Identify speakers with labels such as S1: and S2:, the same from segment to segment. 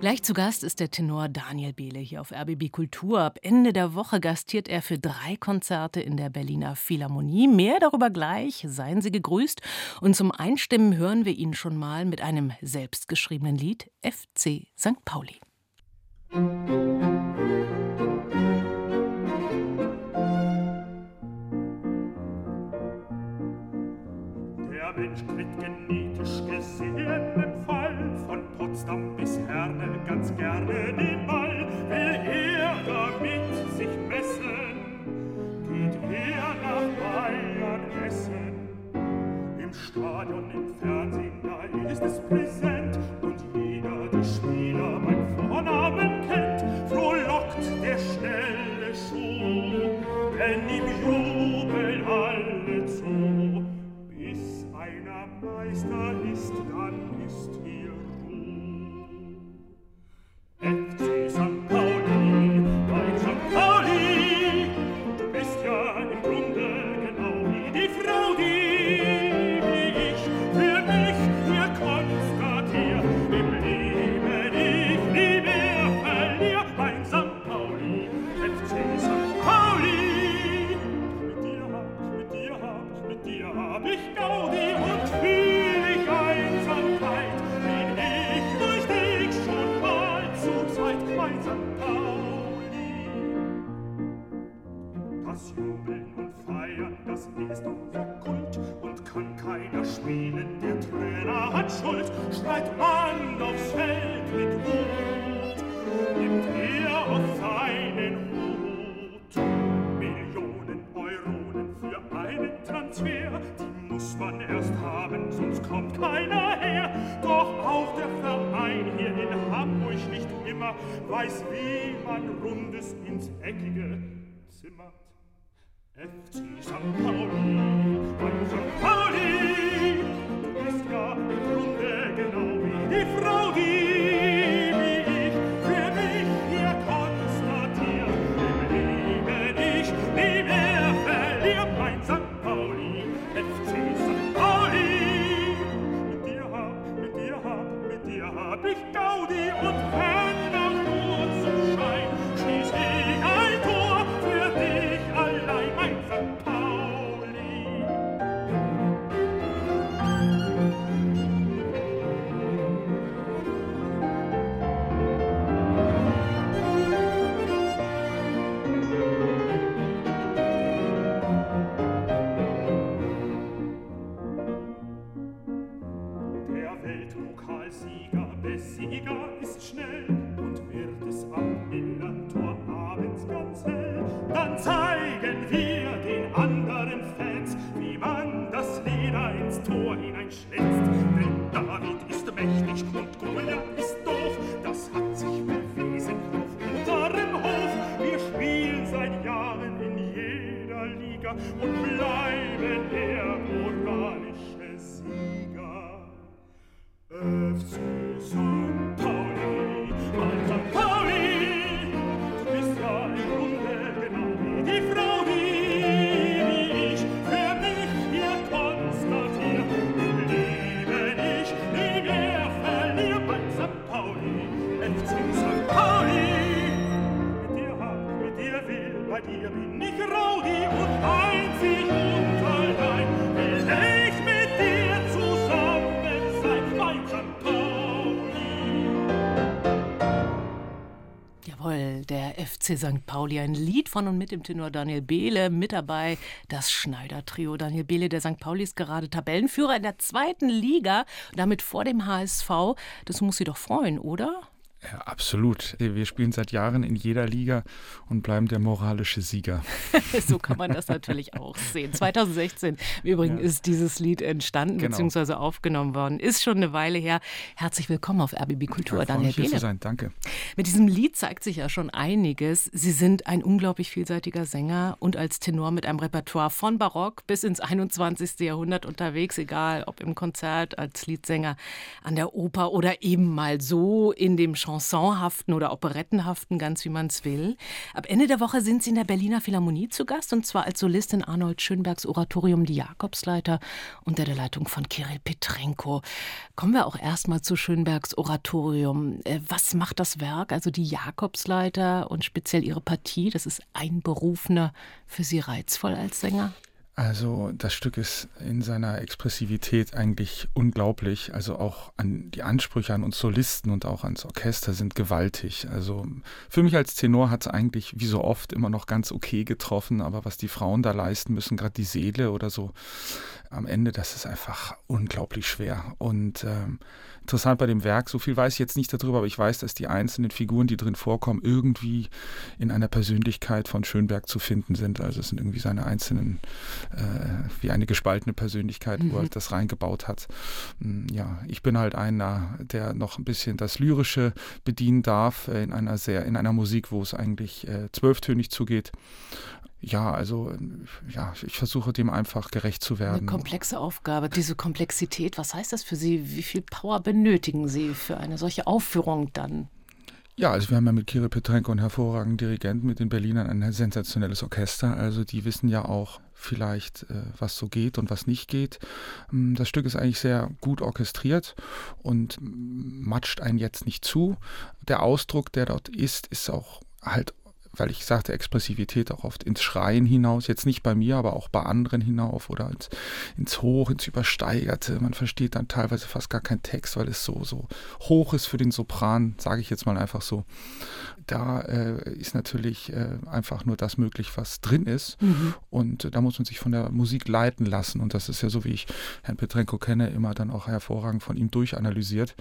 S1: Gleich zu Gast ist der Tenor Daniel Behle hier auf RBB Kultur. Ab Ende der Woche gastiert er für drei Konzerte in der Berliner Philharmonie. Mehr darüber gleich. Seien Sie gegrüßt. Und zum Einstimmen hören wir ihn schon mal mit einem selbstgeschriebenen Lied FC St. Pauli.
S2: Der Mensch tritt genetisch gesehen Potsdam bis Herne ganz gerne den Ball. Will er damit sich messen, geht er nach Bayern essen. Im Stadion, im Fernsehen, da ist es präsent und jeder die Spieler beim Vornamen kennt. Frohlockt der schnelle Schuh, wenn ihm jubeln alle zu. Bis einer Meister ist, dann ist hier Das Jubeln und Feiern, das ist unser Kult und kann keiner spielen, der Trainer hat Schuld. Schreit man aufs Feld mit Wut, nimmt er auf seinen Hut. Millionen Euronen für einen Transfer, die muss man erst haben, sonst kommt keiner her. Doch auch der Verein hier in Hamburg nicht immer weiß, wie man Rundes ins Eckige Et si San Paolo. Der FC St. Pauli,
S1: ein Lied von und mit dem Tenor Daniel Behle, mit dabei das Schneider-Trio. Daniel Behle, der St. Pauli ist gerade Tabellenführer in der zweiten Liga, damit vor dem HSV. Das muss Sie doch freuen, oder?
S3: Ja, absolut. Wir spielen seit Jahren in jeder Liga und bleiben der moralische Sieger.
S1: so kann man das natürlich auch sehen. 2016 im Übrigen
S3: Ja.
S1: ist dieses Lied entstanden
S3: Genau.
S1: bzw. aufgenommen worden. Ist schon eine Weile her. Herzlich willkommen auf RBB Kultur,
S3: freue
S1: Daniel
S3: zu
S1: Behle.
S3: sein. Danke.
S1: Mit diesem Lied zeigt sich ja schon einiges. Sie sind ein unglaublich vielseitiger Sänger und als Tenor mit einem Repertoire von Barock bis ins 21. Jahrhundert unterwegs, egal ob im Konzert, als Liedsänger, an der Oper oder eben mal so in dem chansonhaften oder operettenhaften, ganz wie man es will. Ab Ende der Woche sind Sie in der Berliner Philharmonie zu Gast und zwar als Solistin Arnold Schönbergs Oratorium Die Jakobsleiter unter der Leitung von Kirill Petrenko. Kommen wir auch erstmal zu Schönbergs Oratorium. Äh, was macht das Werk, also die Jakobsleiter und speziell Ihre Partie? Das ist einberufener für Sie reizvoll als Sänger?
S3: Also das Stück ist in seiner Expressivität eigentlich unglaublich. Also auch an die Ansprüche an uns Solisten und auch ans Orchester sind gewaltig. Also für mich als Tenor hat es eigentlich wie so oft immer noch ganz okay getroffen, aber was die Frauen da leisten müssen, gerade die Seele oder so, am Ende, das ist einfach unglaublich schwer. Und ähm, interessant bei dem Werk, so viel weiß ich jetzt nicht darüber, aber ich weiß, dass die einzelnen Figuren, die drin vorkommen, irgendwie in einer Persönlichkeit von Schönberg zu finden sind. Also es sind irgendwie seine einzelnen, wie eine gespaltene Persönlichkeit, mhm. wo er mhm. das reingebaut hat. Hm, ja, ich bin halt einer, der noch ein bisschen das Lyrische bedienen darf, äh, in einer sehr, in einer Musik, wo es eigentlich äh, zwölftönig zugeht ja, also ja, ich versuche dem einfach gerecht zu werden.
S1: Eine komplexe Aufgabe, diese Komplexität, was heißt das für Sie? Wie viel Power benötigen Sie für eine solche Aufführung dann?
S3: Ja, also wir haben ja mit Kirill Petrenko einen hervorragenden Dirigenten, mit den Berlinern ein sensationelles Orchester. Also die wissen ja auch vielleicht, äh, was so geht und was nicht geht. Ähm, das Stück ist eigentlich sehr gut orchestriert und matscht einen jetzt nicht zu. Der Ausdruck, der dort ist, ist auch halt weil ich sagte, Expressivität auch oft ins Schreien hinaus, jetzt nicht bei mir, aber auch bei anderen hinauf oder ins, ins Hoch, ins Übersteigerte. Man versteht dann teilweise fast gar keinen Text, weil es so, so hoch ist für den Sopran, sage ich jetzt mal einfach so da äh, ist natürlich äh, einfach nur das möglich, was drin ist. Mhm. Und äh, da muss man sich von der Musik leiten lassen. Und das ist ja so, wie ich Herrn Petrenko kenne, immer dann auch hervorragend von ihm durchanalysiert,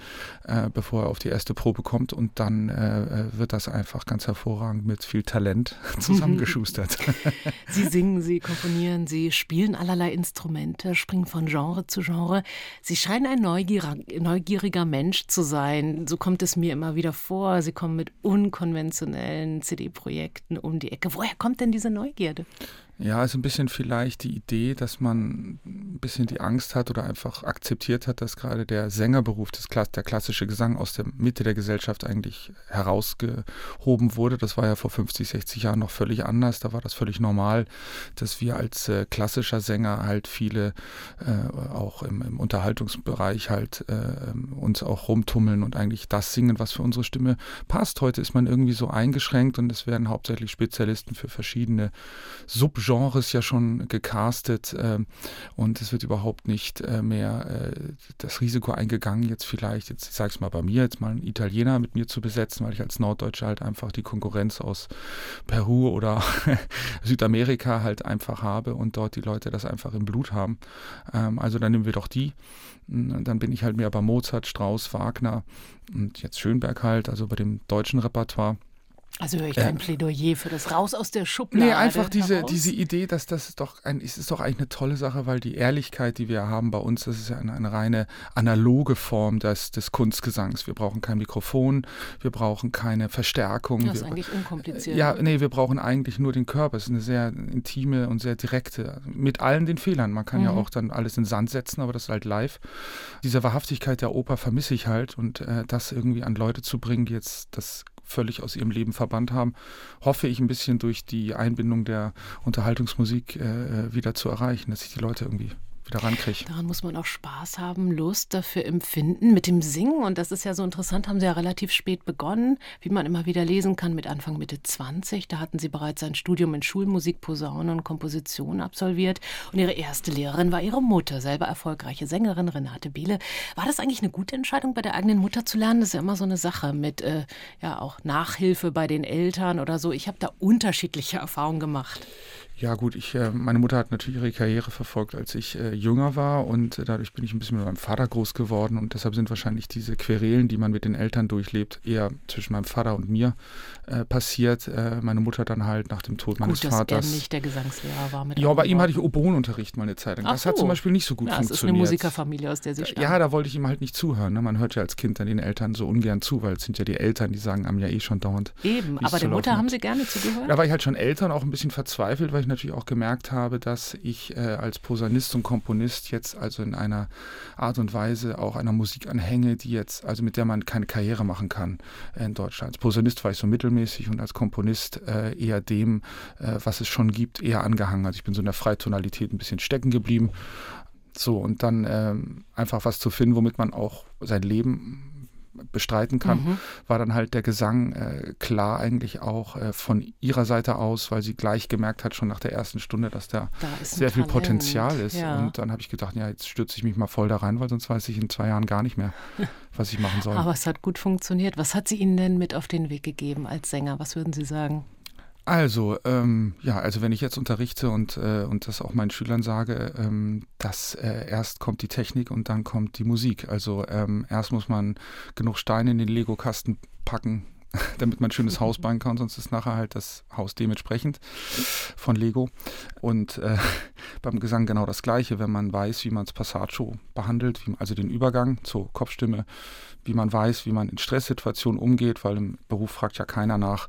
S3: äh, bevor er auf die erste Probe kommt. Und dann äh, äh, wird das einfach ganz hervorragend mit viel Talent zusammengeschustert.
S1: Sie singen, Sie komponieren, Sie spielen allerlei Instrumente, springen von Genre zu Genre. Sie scheinen ein neugieriger, Mensch zu sein. So kommt es mir immer wieder vor. Sie kommen mit unkonventionellen CD-Projekten um die Ecke. Woher kommt denn diese Neugierde?
S3: Ja, also ein bisschen vielleicht die Idee, dass man ein bisschen die Angst hat oder einfach akzeptiert hat, dass gerade der Sängerberuf, das, der klassische Gesang aus der Mitte der Gesellschaft eigentlich herausgehoben wurde. Das war ja vor 50, 60 Jahren noch völlig anders. Da war das völlig normal, dass wir als äh, klassischer Sänger halt viele äh, auch im, im, Unterhaltungsbereich halt äh, uns auch rumtummeln und eigentlich das singen, was für unsere Stimme passt. Heute ist man irgendwie so eingeschränkt und es werden hauptsächlich Spezialisten für verschiedene Subgenres Genres ja schon gecastet äh, und es wird überhaupt nicht äh, mehr äh, das Risiko eingegangen, jetzt vielleicht, jetzt sage ich mal bei mir, jetzt mal einen Italiener mit mir zu besetzen, weil ich als Norddeutscher halt einfach die Konkurrenz aus Peru oder Südamerika halt einfach habe und dort die Leute das einfach im Blut haben. Ähm, also dann nehmen wir doch die. Und dann bin ich halt mehr bei Mozart, Strauss, Wagner und jetzt Schönberg halt, also bei dem deutschen Repertoire.
S1: Also höre ich kein Plädoyer für das Raus aus der Schublade.
S3: Nee, einfach diese, diese Idee, dass das doch ein, es ist doch eigentlich eine tolle Sache, weil die Ehrlichkeit, die wir haben bei uns, das ist ja eine, eine reine analoge Form des, des Kunstgesangs. Wir brauchen kein Mikrofon, wir brauchen keine Verstärkung.
S1: Das ist
S3: wir,
S1: eigentlich unkompliziert.
S3: Ja, nee, wir brauchen eigentlich nur den Körper. Es ist eine sehr intime und sehr direkte, mit allen den Fehlern. Man kann mhm. ja auch dann alles in Sand setzen, aber das ist halt live. Diese Wahrhaftigkeit der Oper vermisse ich halt und äh, das irgendwie an Leute zu bringen, die jetzt das völlig aus ihrem Leben verbannt haben, hoffe ich ein bisschen durch die Einbindung der Unterhaltungsmusik äh, äh wieder zu erreichen, dass sich die Leute irgendwie wieder rankriege.
S1: Daran muss man auch Spaß haben, Lust dafür empfinden. Mit dem Singen, und das ist ja so interessant, haben Sie ja relativ spät begonnen, wie man immer wieder lesen kann, mit Anfang Mitte 20. Da hatten Sie bereits ein Studium in Schulmusik, Posaune und Komposition absolviert. Und Ihre erste Lehrerin war Ihre Mutter, selber erfolgreiche Sängerin Renate Biele. War das eigentlich eine gute Entscheidung, bei der eigenen Mutter zu lernen? Das ist ja immer so eine Sache mit äh, ja auch Nachhilfe bei den Eltern oder so. Ich habe da unterschiedliche Erfahrungen gemacht.
S3: Ja gut, ich, äh, meine Mutter hat natürlich ihre Karriere verfolgt, als ich äh, jünger war und äh, dadurch bin ich ein bisschen mit meinem Vater groß geworden und deshalb sind wahrscheinlich diese Querelen, die man mit den Eltern durchlebt, eher zwischen meinem Vater und mir äh, passiert. Äh, meine Mutter dann halt nach dem Tod meines
S1: gut,
S3: Vaters.
S1: Dass er nicht der Gesangslehrer war. Mit
S3: ja, bei ihm hatte ich Oboenunterricht mal eine Zeit lang. Das so. hat zum Beispiel nicht so gut ja, funktioniert. Das ist
S1: eine Musikerfamilie, aus der sie stammt.
S3: Ja, da wollte ich ihm halt nicht zuhören. Ne? Man hört ja als Kind dann den Eltern so ungern zu, weil es sind ja die Eltern, die sagen einem ja eh schon dauernd.
S1: Eben, aber der Mutter haben sie gerne zugehört?
S3: Da war ich halt schon älter und auch ein bisschen verzweifelt, weil ich ich natürlich auch gemerkt habe, dass ich äh, als Posaunist und Komponist jetzt also in einer Art und Weise auch einer Musik anhänge, die jetzt, also mit der man keine Karriere machen kann äh, in Deutschland. Als Posaunist war ich so mittelmäßig und als Komponist äh, eher dem, äh, was es schon gibt, eher angehangen. Also ich bin so in der Freitonalität ein bisschen stecken geblieben. So, und dann ähm, einfach was zu finden, womit man auch sein Leben bestreiten kann, mhm. war dann halt der Gesang äh, klar eigentlich auch äh, von ihrer Seite aus, weil sie gleich gemerkt hat, schon nach der ersten Stunde, dass da, da sehr viel Potenzial ist. Ja. Und dann habe ich gedacht, ja, jetzt stürze ich mich mal voll da rein, weil sonst weiß ich in zwei Jahren gar nicht mehr, was ich machen soll.
S1: Aber es hat gut funktioniert. Was hat sie Ihnen denn mit auf den Weg gegeben als Sänger? Was würden Sie sagen?
S3: Also, ähm, ja, also wenn ich jetzt unterrichte und, äh, und das auch meinen Schülern sage, ähm, dass äh, erst kommt die Technik und dann kommt die Musik. Also ähm, erst muss man genug Steine in den Lego-Kasten packen, damit man ein schönes Haus bauen kann, sonst ist nachher halt das Haus dementsprechend von Lego. Und äh, beim Gesang genau das Gleiche, wenn man weiß, wie man das Passaggio behandelt, wie, also den Übergang zur Kopfstimme, wie man weiß, wie man in Stresssituationen umgeht, weil im Beruf fragt ja keiner nach,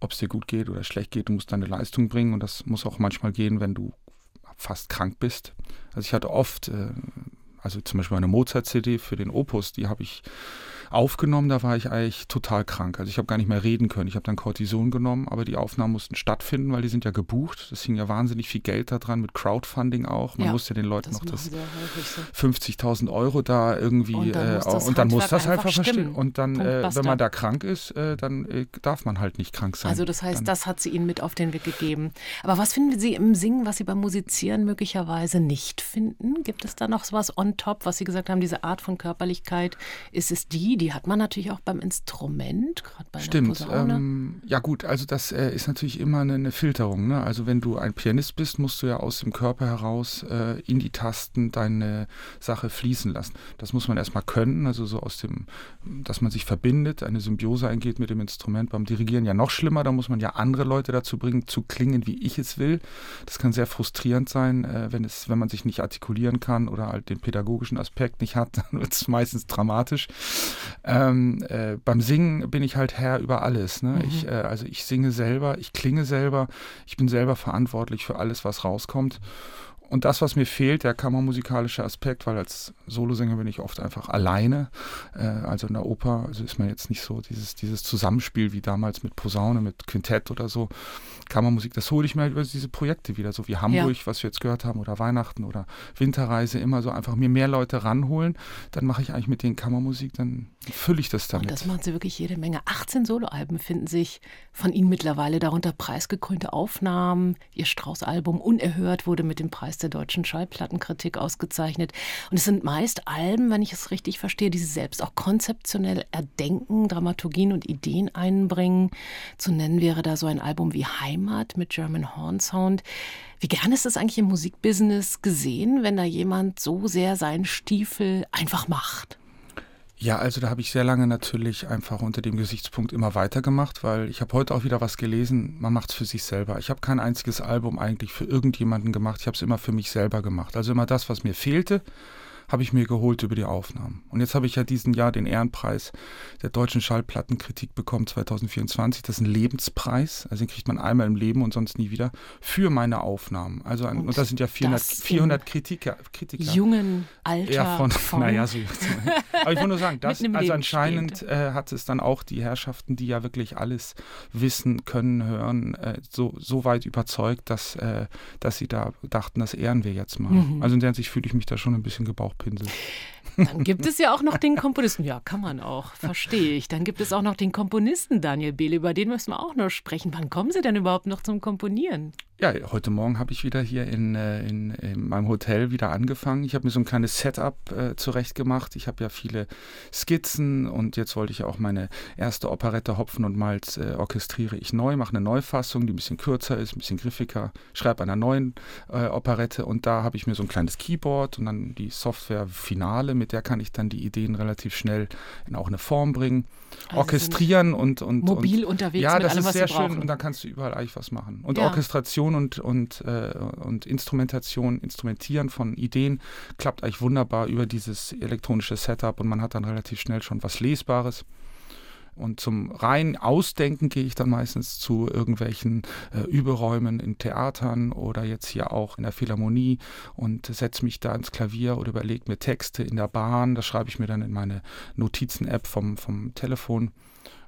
S3: ob es dir gut geht oder schlecht geht. Du musst deine Leistung bringen und das muss auch manchmal gehen, wenn du fast krank bist. Also ich hatte oft, äh, also zum Beispiel eine Mozart-CD für den Opus, die habe ich aufgenommen, da war ich eigentlich total krank. Also ich habe gar nicht mehr reden können. Ich habe dann Cortison genommen, aber die Aufnahmen mussten stattfinden, weil die sind ja gebucht. Das hing ja wahnsinnig viel Geld da dran, mit Crowdfunding auch. Man ja, musste den Leuten das noch das so. 50.000 Euro da irgendwie und dann, äh, muss, das, und dann muss das einfach verstehen. Und dann, äh, wenn man da krank ist, äh, dann äh, darf man halt nicht krank sein.
S1: Also das heißt,
S3: dann,
S1: das hat sie Ihnen mit auf den Weg gegeben. Aber was finden Sie im Singen, was Sie beim Musizieren möglicherweise nicht finden? Gibt es da noch was on top, was Sie gesagt haben, diese Art von Körperlichkeit? Ist es die, die hat man natürlich auch beim Instrument, gerade bei
S3: Stimmt.
S1: der Posaune.
S3: Ähm, ja gut, also das äh, ist natürlich immer eine, eine Filterung. Ne? Also wenn du ein Pianist bist, musst du ja aus dem Körper heraus äh, in die Tasten deine Sache fließen lassen. Das muss man erstmal können, also so aus dem, dass man sich verbindet, eine Symbiose eingeht mit dem Instrument. Beim Dirigieren ja noch schlimmer, da muss man ja andere Leute dazu bringen, zu klingen, wie ich es will. Das kann sehr frustrierend sein, äh, wenn, es, wenn man sich nicht artikulieren kann oder halt den pädagogischen Aspekt nicht hat, dann wird es meistens dramatisch. Ähm, äh, beim Singen bin ich halt Herr über alles. Ne? Mhm. Ich, äh, also ich singe selber, ich klinge selber, ich bin selber verantwortlich für alles, was rauskommt. Und das, was mir fehlt, der kammermusikalische Aspekt, weil als Solosänger bin ich oft einfach alleine. Äh, also in der Oper also ist man jetzt nicht so dieses, dieses Zusammenspiel wie damals mit Posaune, mit Quintett oder so. Kammermusik, das hole ich mir halt über diese Projekte wieder, so wie Hamburg, ja. was wir jetzt gehört haben, oder Weihnachten oder Winterreise, immer so einfach mir mehr Leute ranholen. Dann mache ich eigentlich mit den Kammermusik, dann fülle ich das damit. Und
S1: das machen Sie wirklich jede Menge. 18 Soloalben finden sich von Ihnen mittlerweile, darunter preisgekrönte Aufnahmen. Ihr Strauß-Album Unerhört wurde mit dem Preis der deutschen Schallplattenkritik ausgezeichnet. Und es sind meist Alben, wenn ich es richtig verstehe, die Sie selbst auch konzeptionell erdenken, Dramaturgien und Ideen einbringen. Zu nennen wäre da so ein Album wie Heimat mit German Horn Sound. Wie gern ist es eigentlich im Musikbusiness gesehen, wenn da jemand so sehr seinen Stiefel einfach macht?
S3: Ja, also da habe ich sehr lange natürlich einfach unter dem Gesichtspunkt immer weitergemacht, weil ich habe heute auch wieder was gelesen, man macht es für sich selber. Ich habe kein einziges Album eigentlich für irgendjemanden gemacht, ich habe es immer für mich selber gemacht. Also immer das, was mir fehlte, habe ich mir geholt über die Aufnahmen. Und jetzt habe ich ja diesen Jahr den Ehrenpreis der deutschen Schallplattenkritik bekommen 2024. Das ist ein Lebenspreis, also den kriegt man einmal im Leben und sonst nie wieder, für meine Aufnahmen. Also ein, und, und das sind ja 400, 400 Kritiker, Kritiker.
S1: Jungen Alter. Ja,
S3: von, von naja, so. Aber ich wollte nur sagen, das, also anscheinend äh, hat es dann auch die Herrschaften, die ja wirklich alles wissen, können, hören, äh, so, so weit überzeugt, dass, äh, dass sie da dachten, das ehren wir jetzt mal. Mhm. Also in der Hinsicht fühle ich mich da schon ein bisschen gebraucht Pinsel.
S1: Dann gibt es ja auch noch den Komponisten. Ja, kann man auch, verstehe ich. Dann gibt es auch noch den Komponisten Daniel Behle, über den müssen wir auch noch sprechen. Wann kommen Sie denn überhaupt noch zum Komponieren?
S3: Ja, heute Morgen habe ich wieder hier in, äh, in, in, meinem Hotel wieder angefangen. Ich habe mir so ein kleines Setup äh, zurechtgemacht. Ich habe ja viele Skizzen und jetzt wollte ich auch meine erste Operette Hopfen und Malz äh, orchestriere ich neu, mache eine Neufassung, die ein bisschen kürzer ist, ein bisschen griffiger, schreibe einer neuen äh, Operette und da habe ich mir so ein kleines Keyboard und dann die Software Finale, mit der kann ich dann die Ideen relativ schnell in auch eine Form bringen, also orchestrieren und, und
S1: mobil
S3: und,
S1: unterwegs
S3: ja,
S1: mit
S3: das
S1: allem,
S3: ist sehr schön und dann kannst du überall eigentlich was machen und ja. Orchestration und, und, äh, und Instrumentation, Instrumentieren von Ideen klappt eigentlich wunderbar über dieses elektronische Setup und man hat dann relativ schnell schon was Lesbares. Und zum rein Ausdenken gehe ich dann meistens zu irgendwelchen äh, Überräumen in Theatern oder jetzt hier auch in der Philharmonie und setze mich da ins Klavier oder überlege mir Texte in der Bahn. Das schreibe ich mir dann in meine Notizen-App vom, vom Telefon.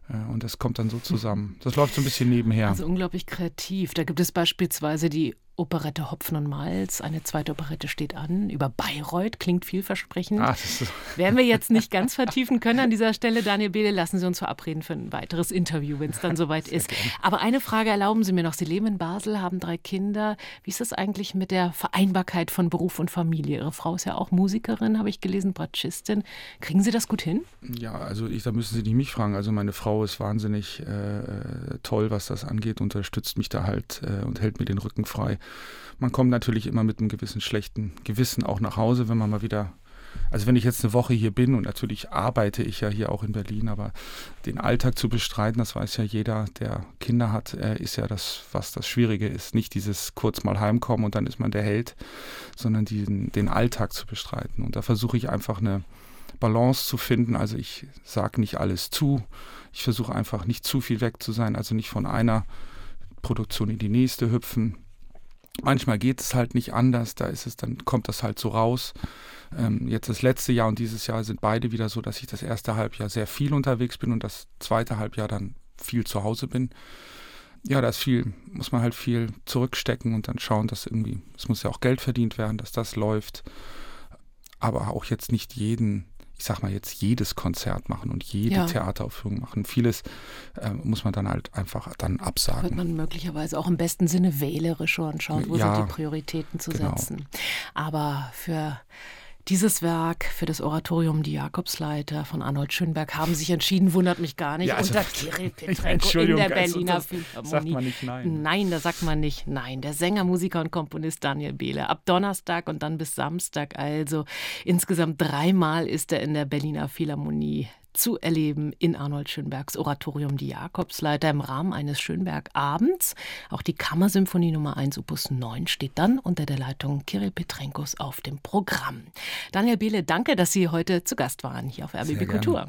S3: Äh, und das kommt dann so zusammen. Das läuft so ein bisschen nebenher.
S1: Also unglaublich kreativ. Da gibt es beispielsweise die Operette Hopfen und Malz. Eine zweite Operette steht an. Über Bayreuth klingt vielversprechend. Ach, Werden wir jetzt nicht ganz vertiefen können an dieser Stelle. Daniel Behle, lassen Sie uns verabreden für ein weiteres Interview, wenn es dann soweit ist. Aber eine Frage erlauben Sie mir noch. Sie leben in Basel, haben drei Kinder. Wie ist es eigentlich mit der Vereinbarkeit von Beruf und Familie? Ihre Frau ist ja auch Musikerin, habe ich gelesen, Bratschistin. Kriegen Sie das gut hin?
S3: Ja, also ich, da müssen Sie nicht mich fragen. Also meine Frau ist wahnsinnig äh, toll, was das angeht, unterstützt mich da halt äh, und hält mir den Rücken frei. Man kommt natürlich immer mit einem gewissen schlechten Gewissen auch nach Hause, wenn man mal wieder also wenn ich jetzt eine Woche hier bin und natürlich arbeite ich ja hier auch in Berlin, aber den Alltag zu bestreiten, das weiß ja jeder, der Kinder hat, äh, ist ja das, was das Schwierige ist. Nicht dieses kurz mal heimkommen und dann ist man der Held, sondern diesen, den Alltag zu bestreiten. Und da versuche ich einfach eine Balance zu finden. Also ich sage nicht alles zu. Ich versuche einfach nicht zu viel weg zu sein, also nicht von einer Produktion in die nächste hüpfen Manchmal geht es halt nicht anders, da ist es, dann kommt das halt so raus. Ähm, jetzt das letzte Jahr und dieses Jahr sind beide wieder so, dass ich das erste Halbjahr sehr viel unterwegs bin und das zweite Halbjahr dann viel zu Hause bin. Ja, da ist viel, muss man halt viel zurückstecken und dann schauen, dass irgendwie, es muss ja auch Geld verdient werden, dass das läuft. Aber auch jetzt nicht jeden ich sag mal jetzt jedes Konzert machen und jede ja. Theateraufführung machen. Vieles äh, muss man dann halt einfach dann absagen.
S1: Wird man möglicherweise auch im besten Sinne wählerischer und schaut, wo ja, sind die Prioritäten zu genau. setzen. Aber für dieses Werk für das Oratorium Die Jakobsleiter von Arnold Schönberg haben sich entschieden, wundert mich gar nicht, ja, also, unter Kirill Petrenko in der Berliner also, Philharmonie. Sagt man nicht nein. Nein, da sagt man nicht nein. Der Sänger, Musiker und Komponist Daniel Behle. Ab Donnerstag und dann bis Samstag also. Insgesamt dreimal ist er in der Berliner Philharmonie zu erleben in Arnold Schönbergs Oratorium Die Jakobsleiter im Rahmen eines Schönberg-Abends. Auch die Kammersymphonie Nummer 1 Opus 9 steht dann unter der Leitung Kirill Petrenkos auf dem Programm. Daniel Behle, danke, dass Sie heute zu Gast waren hier auf RBB Kultur.